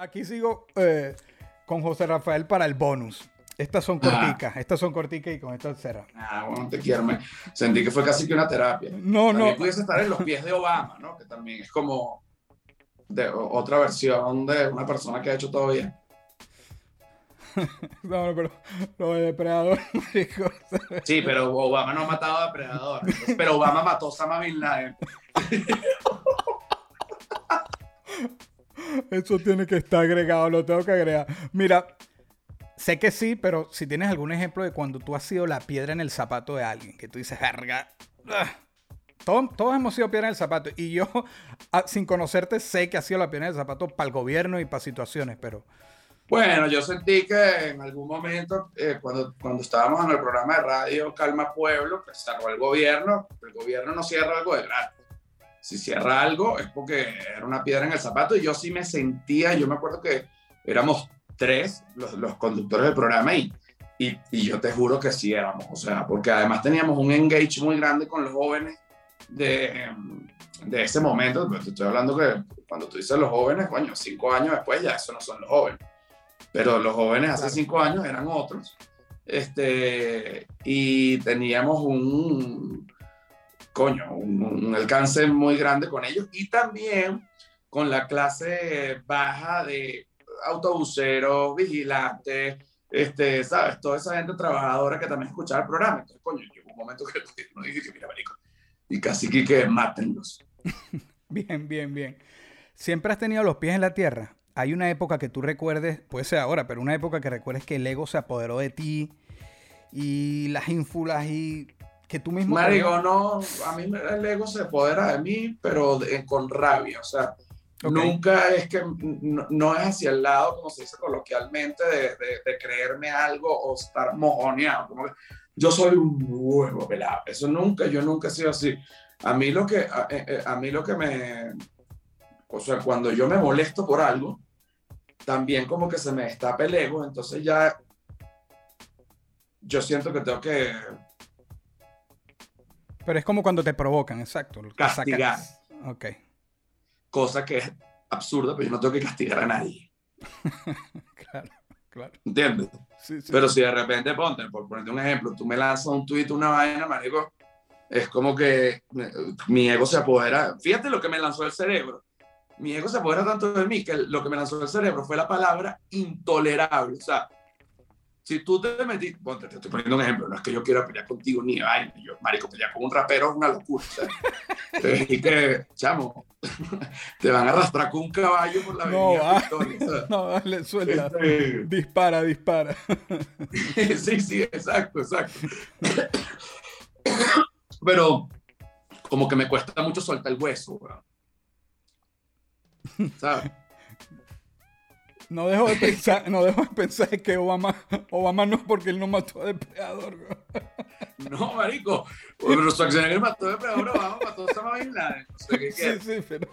Aquí sigo eh, con José Rafael para el bonus. Estas son corticas, estas son corticas y con esto cerra. Ah, bueno, te quiero. Me sentí que fue casi que una terapia. No, también no. pudiese estar en los pies de Obama, ¿no? Que también es como de otra versión de una persona que ha hecho todo bien. No, no, pero lo de depredador, marico. Sí, pero Obama no ha matado a depredador. Pero Obama mató a Osama Bin Laden. Eso tiene que estar agregado, lo tengo que agregar. Mira, sé que sí, pero si tienes algún ejemplo de cuando tú has sido la piedra en el zapato de alguien, que tú dices, verga. ah". Todos, hemos sido piedra en el zapato. Y yo, ah, sin conocerte, sé que has sido la piedra en el zapato para el gobierno y para situaciones, pero. Bueno, yo sentí que en algún momento, eh, cuando, cuando estábamos en el programa de radio Calma Pueblo, que cerró el gobierno, el gobierno no cierra algo de gratis. Si cierra algo es porque era una piedra en el zapato y yo sí me sentía, yo me acuerdo que éramos tres los, los conductores del programa y, y, y yo te juro que sí éramos, o sea, porque además teníamos un engage muy grande con los jóvenes de, em, de ese momento, pero te estoy hablando que cuando tú dices los jóvenes, coño, cinco años después ya eso no son los jóvenes pero los jóvenes hace cinco años eran otros. Este, y teníamos un, coño, un, alcance muy grande con ellos y también con la clase baja de autobuseros, vigilantes, este, ¿sabes? Toda esa gente trabajadora que también escuchaba el programa. Entonces, coño, llegó un momento que no dije mira, marico, y casi que, que mátenlos. Bien, bien, bien. Siempre has tenido los pies en la tierra. Hay una época que tú recuerdes, puede ser ahora, pero una época que recuerdes que el ego se apoderó de ti y las ínfulas y que tú mismo... Marico, no, a mí el ego se apodera de mí, pero de- con rabia, o sea, Ok. nunca es que, no, no es hacia el lado, como se dice coloquialmente, de, de- de creerme algo o estar mojoneado, como que yo soy un huevo pelado, eso nunca, yo nunca he sido así. A mí lo que, a, eh, eh, a mí lo que me, o sea, cuando yo me molesto por algo, también como que se me destapa el ego, entonces ya yo siento que tengo que Pero es como cuando te provocan, exacto. que sacas. castigar. Ok. cosa que es absurda, pero yo no tengo que castigar a nadie, Claro, claro. ¿entiendes? Sí, sí. Pero si de repente, ponte, por ponerte un ejemplo, tú me lanzas un tweet, una vaina, marico, es como que eh, mi ego se apodera. Fíjate lo que me lanzó el cerebro. Mi ego se apodera tanto de mí que lo que me lanzó el cerebro fue la palabra intolerable. O sea, si tú te metiste, ponte, te estoy poniendo un ejemplo, no es que yo quiera pelear contigo ni vaina, yo, marico, pelear con un rapero es una locura. Y que, chamo, te van a arrastrar con un caballo por la No, avenida va. Victoria, No, dale, suelta. este, Dispara, dispara. sí, sí, exacto, exacto. Pero como que me cuesta mucho soltar el hueso, weón. ¿Sabes? No dejo de pensar, no dejo de pensar que Obama, Obama no porque él no mató a depredador. bro. No, marico. Pero Schwarzenegger mató de Depredador, Obama mató a Osama Bin Laden. No sé qué Sí, sí, pero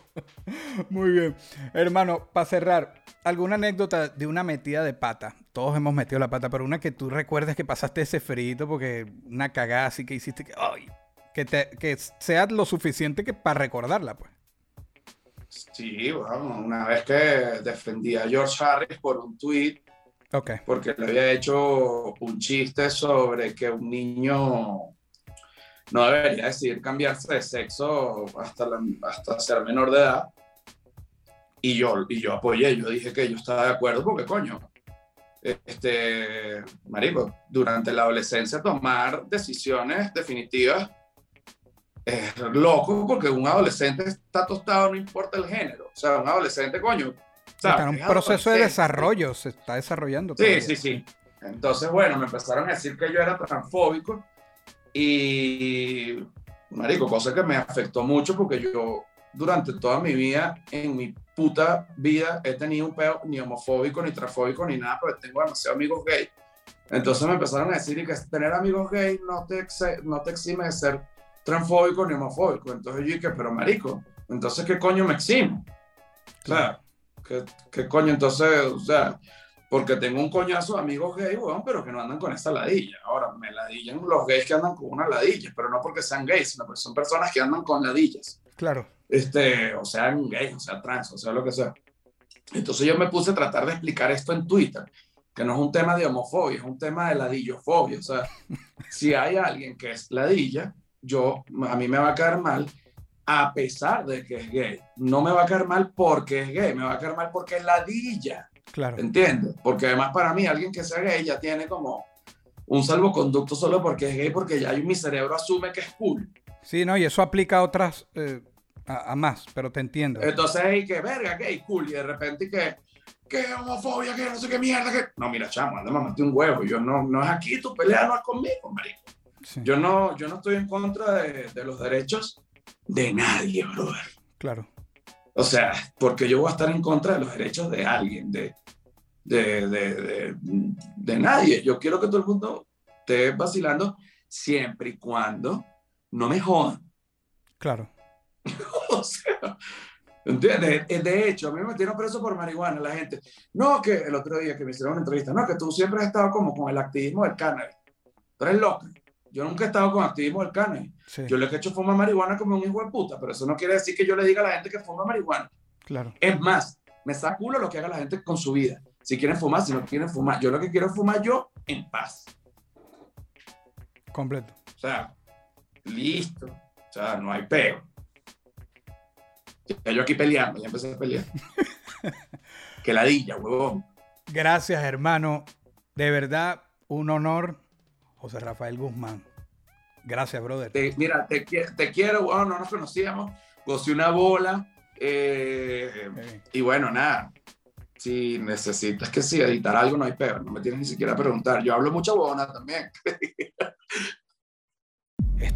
muy bien. Hermano, para cerrar, ¿alguna anécdota de una metida de pata? Todos hemos metido la pata, pero una que tú recuerdes que pasaste ese frito porque una cagada así que hiciste que, ay, que, te, que sea lo suficiente que para recordarla, pues. Sí, bueno, una vez que defendí a George Harris por un tweet Ok. porque le había hecho un chiste sobre que un niño no debería decidir cambiarse de sexo hasta, la- hasta ser menor de edad. Y yo, y yo apoyé, yo dije que yo estaba de acuerdo porque, coño, este, marico, durante la adolescencia tomar decisiones definitivas es loco porque un adolescente está tostado, no importa el género. O sea, un adolescente, coño. Está en ¿sabes? un Es proceso de desarrollo, se está desarrollando. Sí, todavía. sí, sí. Entonces, bueno, me empezaron a decir que yo era transfóbico y, marico, cosa que me afectó mucho porque yo durante toda mi vida, en mi puta vida, he tenido un peo ni homofóbico, ni transfóbico, ni nada, porque tengo demasiados amigos gays. Entonces me empezaron a decir y que tener amigos gays no te, no te exime de ser transfóbico ni homofóbico. Entonces yo dije, pero marico, entonces ¿qué coño me eximo? O sea, ¿qué, qué coño? Entonces, o sea, porque tengo un coñazo de amigos gays, weón, pero que no andan con esa ladilla. Ahora, me ladillan los gays que andan con una ladilla, pero no porque sean gays, sino porque son personas que andan con ladillas. Claro. Este, o sean gays, o sea trans, o sea lo que sea. Entonces yo me puse a tratar de explicar esto en Twitter, que no es un tema de homofobia, es un tema de ladillofobia. O sea, si hay alguien que es ladilla, yo, a mí me va a caer mal a pesar de que es gay. No me va a caer mal porque es gay, me va a caer mal porque es ladilla. Claro. ¿Entiendes? Porque además para mí alguien que sea gay ya tiene como un salvoconducto solo porque es gay, porque ya mi cerebro asume que es cool. Sí, no, y eso aplica a otras, eh, a, más, pero te entiendo. Entonces, hay que verga, gay, cool, y de repente que, que homofobia, que no sé qué mierda, que... No, mira, chamo, anda, mamá, un huevo. Yo no, no es aquí, tu pelea no es conmigo, marico. Yo, no, yo no estoy en contra de, de los derechos de nadie, brother. Claro. O sea, porque yo voy a estar en contra de los derechos de alguien, de, de, de, de, nadie. Yo quiero que todo el mundo esté vacilando siempre y cuando no me jodan. Claro. o sea, ¿entiendes? De hecho, a mí me metieron preso por marihuana la gente. No, que el otro día que me hicieron una entrevista, no, que tú siempre has estado como con el activismo del cannabis. Tú eres loco. Yo nunca he estado con activismo del cannabis. Yo le he hecho fumar marihuana como un hijo de puta, pero eso no quiere decir que yo le diga a la gente que fuma marihuana. Claro. Es más, me saca culo lo que haga la gente con su vida. Si quieren fumar, si no quieren fumar. Yo lo que quiero es fumar yo en paz. Completo. O sea, listo. O sea, no hay peo. Yo aquí peleando, ya empecé a pelear. que ladilla, huevón. Gracias, hermano. De verdad, un honor José Rafael Guzmán. Gracias, brother. mira, te, quiero, bueno, no nos conocíamos, gocé una bola. Eh, y bueno, nada. Si necesitas que sí, editar algo, no hay peor. No me tienes ni siquiera a preguntar. Yo hablo mucha bona también.